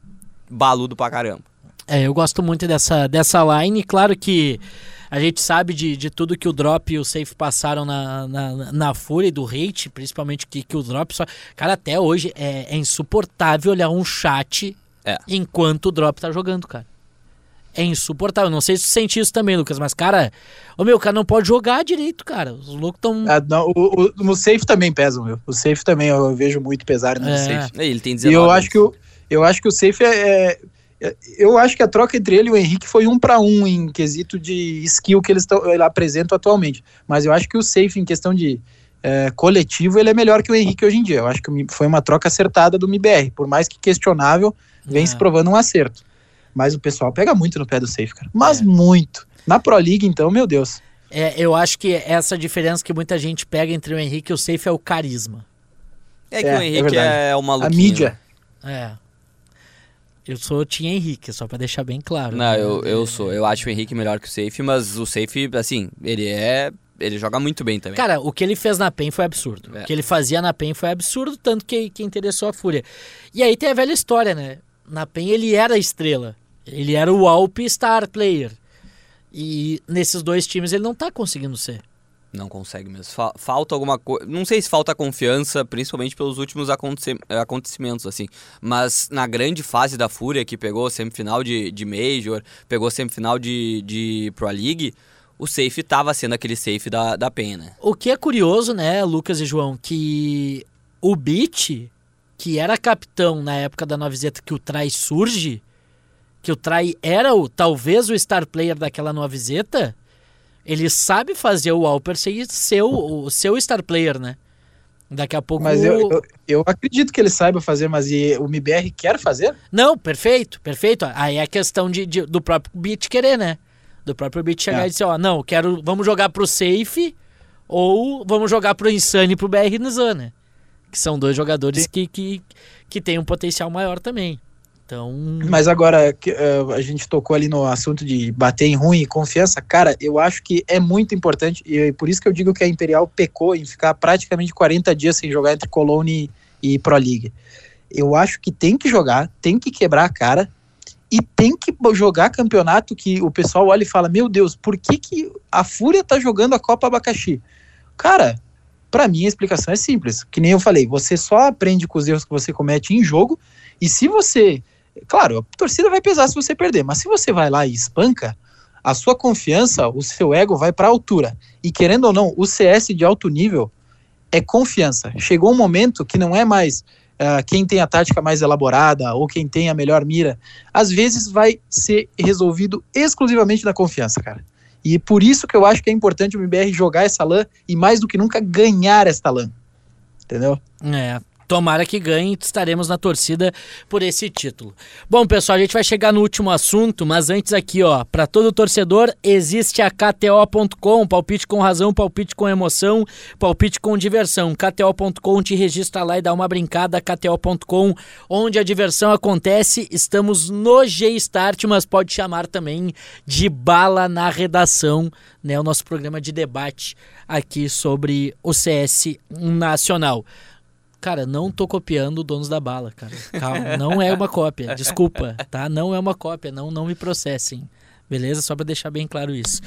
baludo pra caramba. É, eu gosto muito dessa, dessa line. Claro que a gente sabe de, de tudo que o Drop e o Safe passaram na, na, na fúria do hate, principalmente que, que o Drop só. Cara, até hoje é, é insuportável olhar um chat É. enquanto o Drop tá jogando, cara. é insuportável. Não sei se tu sente isso também, Lucas, mas, cara, o meu cara não pode jogar direito, cara. Os loucos tão. Ah, não, o, o, o safe também pesa, meu. O safe também eu vejo muito pesar no É. safe. É, Ele tem E 19 eu anos. acho que o, eu acho que o safe é, é- Eu acho que a troca entre ele e o Henrique foi um para um em quesito de skill que eles, tão- ele apresentam atualmente. Mas eu acho que o safe, em questão de é, coletivo, ele é melhor que o Henrique hoje em dia. Eu acho que foi uma troca acertada do MBR. Por mais que questionável, vem É. se provando um acerto. Mas o pessoal pega muito no pé do safe, cara. Mas É. muito. Na Pro League, então, meu Deus. É, eu acho que essa diferença que muita gente pega entre o Henrique e o Safe é o carisma. É que É, o é Henrique verdade. é, o A maluquinho. mídia. É. Eu sou Tim Henrique, só pra deixar bem claro. Não, né? eu, eu sou. Eu acho o Henrique melhor que o Safe, mas o Safe, assim, ele é. Ele joga muito bem também. Cara, o que ele fez na PEN foi absurdo. É. O que ele fazia na PEN foi absurdo, tanto que, que interessou a Fúria. E aí tem a velha história, né? Na PEN ele era a estrela. Ele era o Alp Star Player. E nesses dois times ele não tá conseguindo ser. Não consegue mesmo. Fa- falta alguma coisa. Não sei se falta confiança, principalmente pelos últimos aconte- acontecimentos, assim. Mas na grande fase da Fúria, que pegou semifinal de, de Major, pegou semifinal de, de Pro League, o safe tava sendo aquele safe da, da PEN, né? O que é curioso, né, Lucas e João, que o Beat, que era capitão na época da Novezeta que o Trai surge, que o Trai era o talvez o star player daquela Novezeta, ele sabe fazer o Alper ser seu, o seu star player, né? Daqui a pouco. Mas eu, eu, eu acredito que ele saiba fazer, mas e o MBR quer fazer? Não, perfeito, perfeito. Aí é questão de, de- do próprio Beat querer, né? Do próprio Beat chegar É. e dizer, ó, não, quero, vamos jogar pro Safe ou vamos jogar pro Insane e pro BR Nizan, né? Que são dois jogadores que, que, que têm um potencial maior também. Então, Mas agora, eh, a gente tocou ali no assunto de bater em ruim e confiança. Cara, eu acho que é muito importante, e é por isso que eu digo que a Imperial pecou em ficar praticamente 40 dias sem jogar entre Cologne e Pro League. Eu acho que tem que jogar, tem que quebrar a cara e tem que jogar campeonato que o pessoal olha e fala: Meu Deus, por que, que a Fúria tá jogando a Copa Abacaxi? Cara, pra mim a explicação é simples. Que nem eu falei, você só aprende com os erros que você comete em jogo, e se você Claro, a torcida vai pesar se você perder, mas se você vai lá e espanca, a sua confiança, o seu ego vai para a altura. E querendo ou não, o CS de alto nível é confiança. Chegou um momento que não é mais ah, quem tem a tática mais elaborada ou quem tem a melhor mira. Às vezes vai ser resolvido exclusivamente na confiança, cara. E por isso que eu acho que é importante o MBR jogar essa LAN e mais do que nunca ganhar esta LAN. Entendeu? é. Tomara que ganhe, estaremos na torcida por esse título. Bom, pessoal, a gente vai chegar no último assunto, mas antes aqui, ó, para todo torcedor existe a KTO.com, palpite com razão, palpite com emoção, palpite com diversão. KTO.com te registra lá e dá uma brincada, KTO.com, onde a diversão acontece. Estamos no G-Start, mas pode chamar também de bala na redação, né, o nosso programa de debate aqui sobre o CS nacional. Cara, não tô copiando Donos da Bala, cara. Calma, não é uma cópia. Desculpa, tá? Não é uma cópia, não, não me processem. Beleza? Só pra deixar bem claro isso.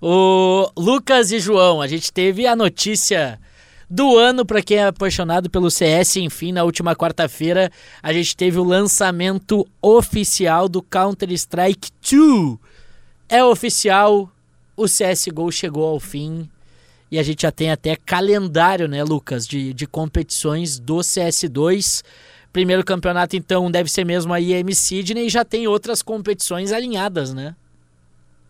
O Lucas e João, a gente teve a notícia do ano para quem é apaixonado pelo CS, enfim, na última quarta-feira a gente teve o lançamento oficial do Counter-Strike 2. É oficial, o CSGO chegou ao fim. E a gente já tem até calendário, né, Lucas, de, de competições do CS2. Primeiro campeonato, então, deve ser mesmo a IM Sydney e já tem outras competições alinhadas, né?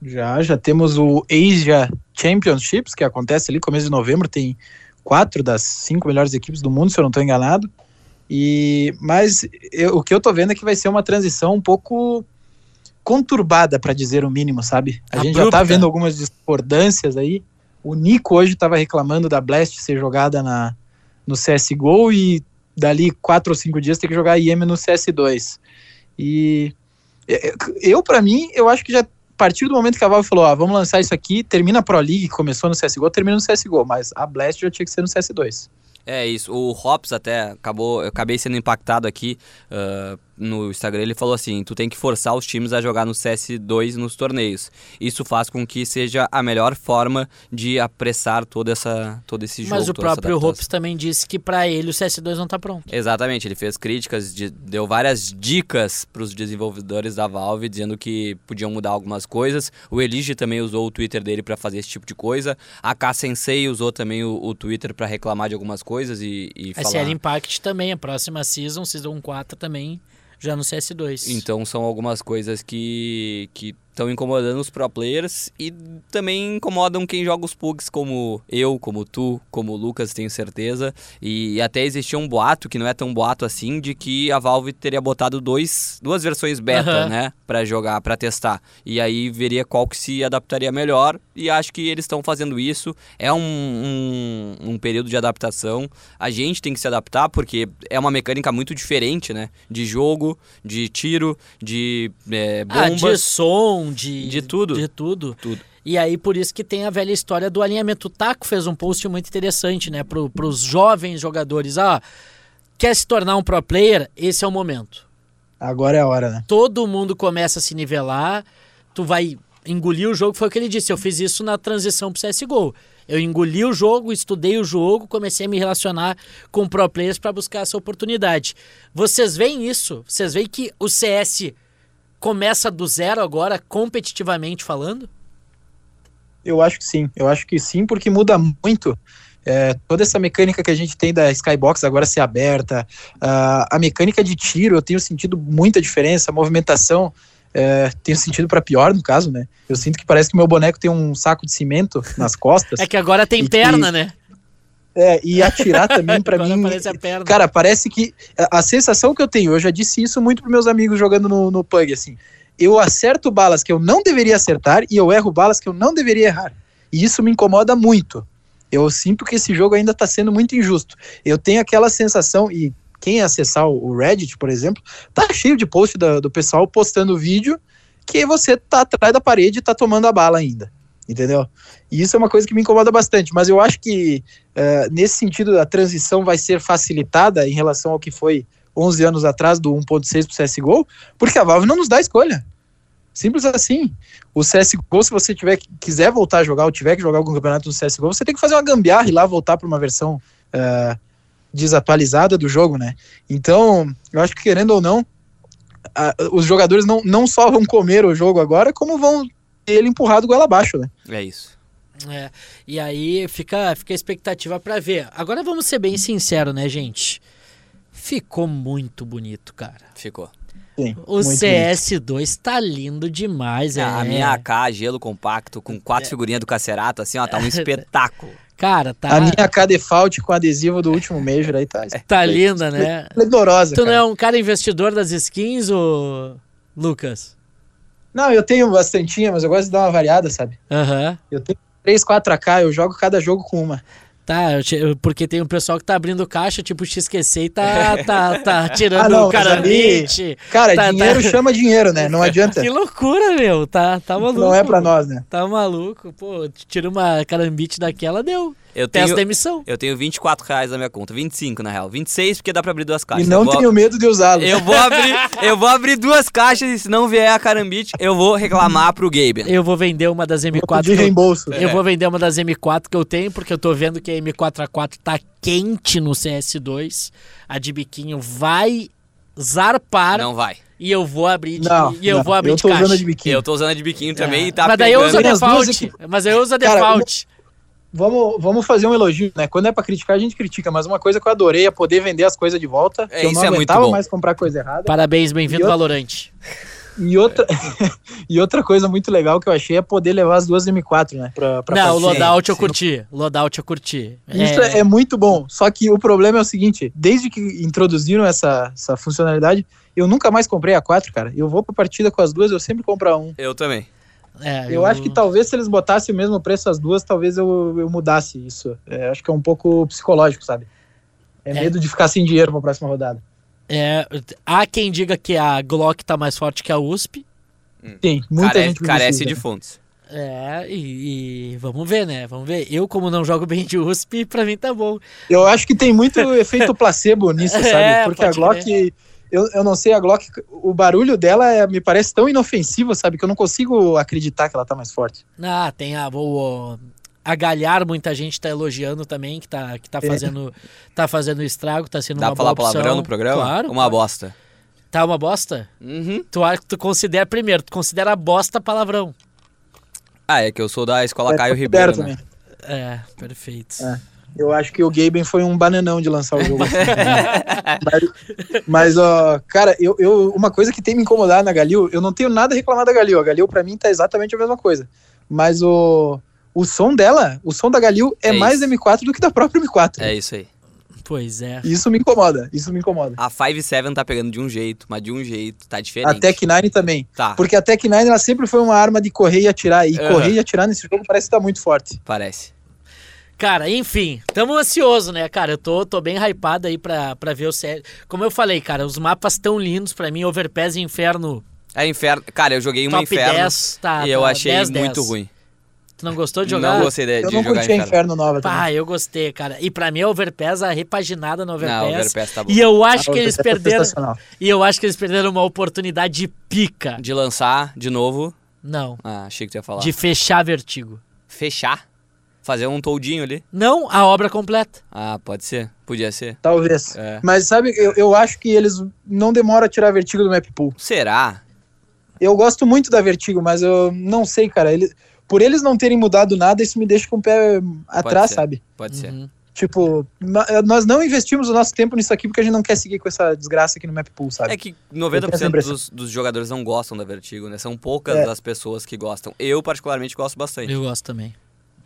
Já, já temos o Asia Championships, que acontece ali começo de novembro, tem quatro das cinco melhores equipes do mundo, se eu não estou enganado. E mas eu- o que eu tô vendo é que vai ser uma transição um pouco conturbada, para dizer o mínimo, sabe? A gente já tá vendo algumas discordâncias aí. O Nico hoje estava reclamando da Blast ser jogada na, no CSGO e dali quatro ou cinco dias tem que jogar IM no CS2. E é, eu, para mim, eu acho que já a partir do momento que a Valve falou, ah, vamos lançar isso aqui, termina a Pro League, começou no CSGO, termina no CSGO, mas a Blast já tinha que ser no CS2. É isso. O Hops até acabou. Eu acabei sendo impactado aqui. ah, no Instagram ele falou assim: tu tem que forçar os times a jogar no CS2 nos torneios. Isso faz com que seja a melhor forma de apressar toda essa, todo esse jogo. Mas o próprio. Hopes também disse que pra ele o CS2 não tá pronto. Exatamente, ele fez críticas, de- deu várias dicas para os desenvolvedores da Valve, dizendo que podiam mudar algumas coisas. O Elige também usou o Twitter dele para fazer esse tipo de coisa. A K Sensei usou também o, o Twitter para reclamar de algumas coisas e, e A falar. Impact também, a próxima season, Season 4 também, já no CS2. Então são algumas coisas que que estão incomodando os pro players e também incomodam quem joga os pugs como eu, como tu, como o Lucas, tenho certeza. E até existia um boato, que não é tão boato assim, de que a Valve teria botado dois, duas versões beta, Aham. né, Pra jogar, pra testar. E aí veria qual que se adaptaria melhor e acho que eles estão fazendo isso. É um, um, um período de adaptação. A gente tem que se adaptar porque é uma mecânica muito diferente, né? De jogo, de tiro, de é, Ah, bombas. de som, de... De tudo. De tudo. Tudo. E aí, por isso que tem a velha história do alinhamento. O Taco fez um post muito interessante, né? Pro, pros jovens jogadores. Ah, quer se tornar um pro player? Esse é o momento. Agora é a hora, né? Todo mundo começa a se nivelar. Tu vai engolir o jogo. Foi o que ele disse. Eu fiz isso na transição pro CSGO. Eu engoli o jogo, estudei o jogo, comecei a me relacionar com pro players para buscar essa oportunidade. Vocês veem isso? Vocês veem que o CS começa do zero agora, competitivamente falando? Eu acho que sim, eu acho que sim, porque muda muito. é, toda essa mecânica que a gente tem da Skybox agora ser aberta, ah, a mecânica de tiro, eu tenho sentido muita diferença, a movimentação, é, tenho sentido para pior no caso, né? Eu sinto que parece que meu boneco tem um saco de cimento nas costas. É que agora tem E que- perna, né? É, e atirar também para *laughs* mim. Cara, parece que a, a sensação que eu tenho, eu já disse isso muito pros meus amigos jogando no, no Pug, assim. Eu acerto balas que eu não deveria acertar e eu erro balas que eu não deveria errar. E isso me incomoda muito. Eu sinto que esse jogo ainda tá sendo muito injusto. Eu tenho aquela sensação, e quem acessar o o Reddit, por exemplo, tá cheio de post da- do pessoal postando vídeo que você tá atrás da parede e tá tomando a bala ainda. Entendeu? E isso é uma coisa que me incomoda bastante. Mas eu acho que Uh, nesse sentido, a transição vai ser facilitada em relação ao que foi 11 anos atrás do 1.6 para o CSGO, porque a Valve não nos dá escolha. Simples assim. O CSGO, se você tiver, quiser voltar a jogar ou tiver que jogar algum campeonato no CSGO, você tem que fazer uma gambiarra e lá voltar para uma versão uh, desatualizada do jogo, né? Então, eu acho que querendo ou não, a- os jogadores não, não só vão comer o jogo agora, como vão ele empurrado goela abaixo, né? É isso. É, e aí fica, fica a expectativa pra ver. Agora vamos ser bem sinceros, né, gente? Ficou muito bonito, cara. Ficou. Sim, O muito bonito. CS2 tá lindo demais, é. A minha AK, gelo compacto, com quatro figurinhas do Cacerato, assim, ó, tá um *laughs* espetáculo. Cara, tá, A minha AK default com adesivo do último Major aí tá. tá linda, né? Esplendorosa, Tu não cara. é um cara investidor das skins, ô Lucas? Não, eu tenho bastantinha, mas eu gosto de dar uma variada, sabe? Aham. Eu tenho 3, 4 AK, eu jogo cada jogo com uma. Tá, te- porque tem um pessoal que tá abrindo caixa, tipo XQC e tá, *laughs* tá, tá tirando Ah, não, o mas carambite. Cara, Tá, dinheiro tá. chama dinheiro, né? Não adianta. *laughs* Que loucura, meu. Tá, tá maluco. Não é pra nós, né? Tá maluco. Pô, tira uma carambite daquela, deu. Eu Testa tenho, da emissão. eu tenho 24 reais na minha conta, 25 na real. 26 porque dá pra abrir duas caixas. E não vou, tenho medo de usá-los. eu vou abrir, eu vou abrir duas caixas e se não vier a carambite, eu vou reclamar pro Gabe. Eu vou vender uma das Vou M4 pedir que eu, reembolso. eu vou vender uma das M4 que eu tenho, porque eu tô vendo que a M4A4 tá quente no CS2. A de biquinho vai zarpar Não vai. e eu vou abrir de, Não, e eu não, vou abrir eu de tô caixa. usando a de biquíni. Eu tô usando a de biquinho também É. e tá Mas daí eu uso a default. Mas eu uso a Cara, default. Vamos, vamos fazer um elogio, né? Quando é pra criticar, a gente critica, mas uma coisa que eu adorei é poder vender as coisas de volta. É, que eu isso não é muito aguentava bom. mais comprar coisa errada. Parabéns, bem-vindo, outra- Valorante. E outra, *laughs* e outra coisa muito legal que eu achei é poder levar as duas M4, né? Pra, pra Não, o loadout eu curti. Loadout eu curti. Isso é... é muito bom. Só que o problema é o seguinte: desde que introduziram essa, essa funcionalidade, eu nunca mais comprei a 4, cara. Eu vou pra partida com as duas, eu sempre compro a um. Eu também. É, Eu acho que talvez se eles botassem o mesmo preço as duas, talvez eu, eu mudasse isso. É, acho que é um pouco psicológico, sabe? É, É. medo de ficar sem dinheiro pra próxima rodada. É, há quem diga que a Glock tá mais forte que a USP. Sim, muita Care- gente carece de isso, fontes. É, e, e vamos ver, né? Vamos ver. Eu, como não jogo bem de USP, pra mim tá bom. né? Eu acho que tem muito efeito placebo nisso, *laughs* sabe? É, Porque a Glock, eu, eu não sei, a Glock, o barulho dela é- me parece tão inofensivo, sabe? Que eu não consigo acreditar que ela tá mais forte. Ah, tem a, o, o- a Galhar, muita gente tá elogiando também, que tá, que tá, fazendo, tá fazendo estrago, tá sendo Dá uma pra falar opção. palavrão no programa? Claro. Uma bosta. Tá uma bosta? Uhum. Tu, a- tu considera, primeiro, tu considera bosta palavrão. Ah, é que eu sou da escola Caio Eu Ribeiro, né? É, perfeito. É. Eu acho que o Gaben foi um bananão de lançar o jogo. assim. *laughs* mas, mas, ó, cara, eu, eu, uma coisa que tem me incomodado na Galil, eu não tenho nada a reclamar da Galil. A Galil, pra mim, tá exatamente a mesma coisa. Mas o, o som dela, o som da Galil é, É mais isso. M4 do que da própria M4. É isso aí. Pois é. Isso me incomoda, isso me incomoda. A 5-7 tá pegando de um jeito, mas de um jeito, tá diferente. A Tech 9 também. Tá, Porque a Tech 9 ela sempre foi uma arma de correr e atirar. E Aham. correr e atirar nesse jogo parece que tá muito forte. parece. Cara, enfim, tamo ansioso, né, cara? Eu tô, tô bem hypado aí pra, pra ver o CS. Como eu falei, cara, os mapas tão lindos pra mim, Overpass e Inferno É inferno. Cara, eu joguei uma top inferno 10, tá, e eu tá, achei 10, muito 10. ruim. Tu não gostou de jogar? Não gostei de, Eu de não jogar a inferno. Inferno Nova também. Pá, eu gostei, cara. E pra mim a Overpass, a repaginada no Overpass. Não, Overpass tá bom. E eu acho Ah, que eles Overpass é perderam. sensacional. E eu acho que eles perderam uma oportunidade de pica. De lançar de novo. Não. Ah, achei que tu ia falar. De fechar Vertigo. Fechar. Fazer um toldinho ali. Não a obra completa. Ah, pode ser. Podia ser. Talvez. É. Mas sabe, eu, eu acho que eles não demoram a tirar vertigo do map pool. Será? Eu gosto muito da Vertigo, mas eu não sei, cara. Ele, por eles não terem mudado nada, isso me deixa com o pé atrás, ser. sabe? Pode ser. Uhum. Tipo, ma- nós não investimos o nosso tempo nisso aqui porque a gente não quer seguir com essa desgraça aqui no map pool, sabe? É que Eu tenho essa 90% impressão. dos, dos jogadores não gostam da Vertigo, né? São poucas É. as pessoas que gostam. Eu, particularmente, gosto bastante. Eu gosto também.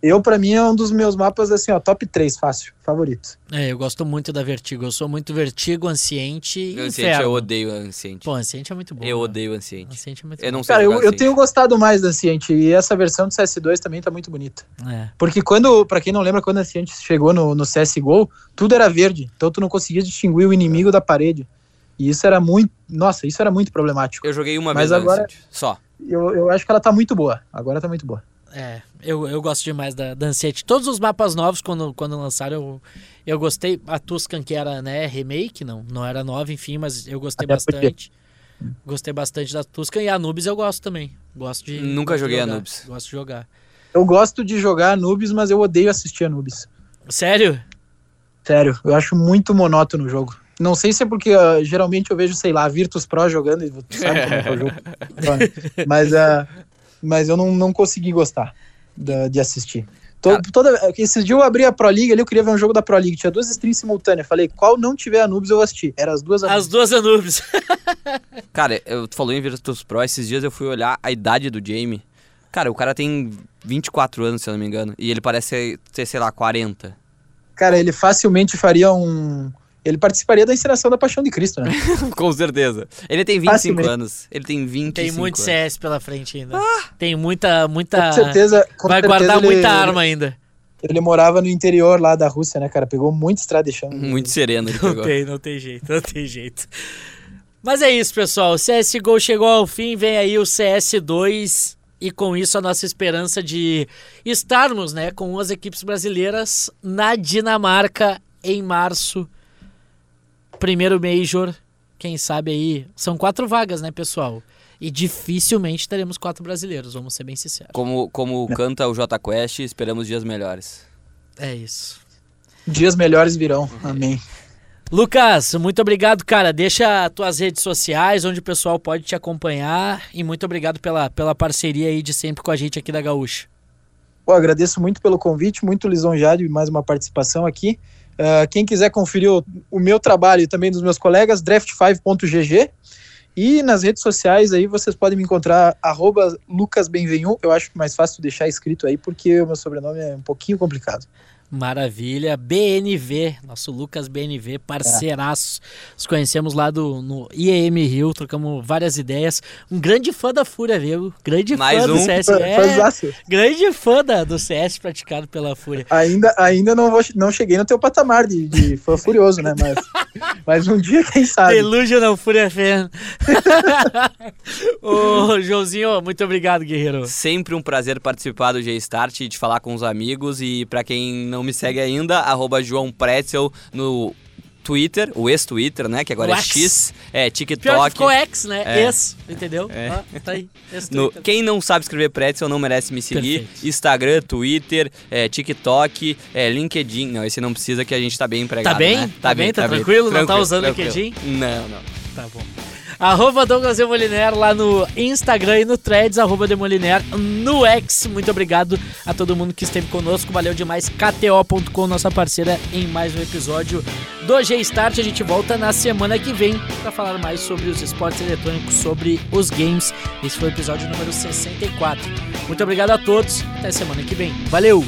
Eu, pra mim, é um dos meus mapas, assim, ó, top 3, fácil, favorito. É, eu gosto muito da Vertigo. Eu sou muito Vertigo, Anciente e Anciente, Inferno. eu odeio Anciente. Pô, Anciente é muito bom. eu né? odeio Anciente. Anciente é muito Eu bom. não sei Cara, eu, eu tenho gostado mais da Anciente e essa versão do CS2 também tá muito bonita. É. Porque quando, pra quem não lembra, quando a Anciente chegou no, no CSGO, tudo era verde, então tu não conseguia distinguir o inimigo da parede. E isso era muito, nossa, isso era muito problemático. Eu joguei uma Mas vez agora- Anciente. Só. Eu, eu acho que ela tá muito boa, agora tá muito boa. É, eu, eu gosto demais da, da Anciente. Todos os mapas novos, quando, quando lançaram, eu, eu gostei. A Tuscan, que era né, remake, não, não era nova, enfim, mas eu gostei Até porque- bastante. Gostei bastante da Tuscan e a Anubis eu gosto também. Gosto de. Nunca joguei jogar, Anubis. Gosto de jogar. Eu gosto de jogar Anubis, mas eu odeio assistir Anubis. Sério? Sério, eu acho muito monótono o jogo. Não sei se é porque ah, geralmente eu vejo, sei lá, Virtus Pro jogando, e tu sabe como é é o jogo. *laughs* mas, ah, mas eu não, não consegui gostar da- de assistir. To- Cara. toda, esses dias eu abri a Pro League ali, eu queria ver um jogo da Pro League. Tinha duas streams simultâneas. Falei, qual não tiver Anubis eu vou assistir. Era as duas As Anubis. duas Anubis. *laughs* Cara, eu tu falou em Virtus Pro, esses dias eu fui olhar a idade do Jamie. Cara, o cara tem 24 anos, se eu não me engano. E ele parece ter, sei lá, 40. Cara, ele facilmente faria um. Ele participaria da encenação da Paixão de Cristo, né? *laughs* Com certeza. Ele tem 25 Facilmente. anos. Ele tem 25 Tem muito anos. CS pela frente ainda. Tem muita, muita. Com certeza. Com Vai certeza guardar ele- muita arma ainda. Ele morava no interior lá da Rússia, né, cara? Pegou muito estrada de chão. Muito sereno ele Não pegou. tem, não tem jeito, não tem jeito. Mas é isso, pessoal. O CSGO chegou ao fim, vem aí o CS2 e com isso a nossa esperança de estarmos, né, com as equipes brasileiras na Dinamarca em março. Primeiro Major, quem sabe aí. São quatro vagas, né, pessoal? E dificilmente teremos quatro brasileiros, vamos ser bem sinceros. Como, como canta o J Quest, esperamos dias melhores. É isso. Dias melhores virão. Amém. Lucas, muito obrigado, cara. Deixa tuas redes sociais, onde o pessoal pode te acompanhar. E muito obrigado pela, pela parceria aí de sempre com a gente aqui da Gaúcha. Pô, agradeço muito pelo convite, muito lisonjeado e mais uma participação aqui. Ah, quem quiser conferir o, o meu trabalho e também dos meus colegas, draft5.gg. E nas redes sociais aí vocês podem me encontrar lucasbenvenu. Eu acho mais fácil deixar escrito aí, porque o meu sobrenome é um pouquinho complicado. Maravilha. BNV, nosso Lucas BNV, parceiraço. Nos conhecemos lá do, no IEM Rio, trocamos várias ideias. Um grande fã da Fúria, viu? Grande Mais fã do um. CS. Fã- É, grande fã da- do CS praticado pela Fúria. Ainda, ainda não, vou, não cheguei no teu patamar de, de fã furioso, né? Mas, *laughs* mas um dia, quem sabe. Delusional Fúria Fan. *laughs* Ô, Joãozinho, muito obrigado, guerreiro. Sempre um prazer participar do G-Start e de falar com os amigos. E pra quem não me segue ainda, arroba João Pretzel no Twitter, o ex-Twitter, né? Que agora O é X. X. É, Pior que TikTok. ficou X, né? É. Esse, entendeu? Ah, tá aí. No, quem não sabe escrever pretzel não merece me seguir. Perfeito. Instagram, Twitter, é, TikTok, é, LinkedIn. Não, esse não precisa que a gente tá bem empregado. Tá bem? né? Tá bem? Tá tranquilo? Não tá usando LinkedIn? Não, não. Tá bom. Arroba Douglas Demoliner lá no Instagram e no Threads, arroba Demoliner no X. Muito obrigado a todo mundo que esteve conosco. Valeu demais. KTO.com, nossa parceira, em mais um episódio do G-Start. A gente volta na semana que vem para falar mais sobre os esportes eletrônicos, sobre os games. Esse foi o episódio número 64. Muito obrigado a todos. Até semana que vem. Valeu!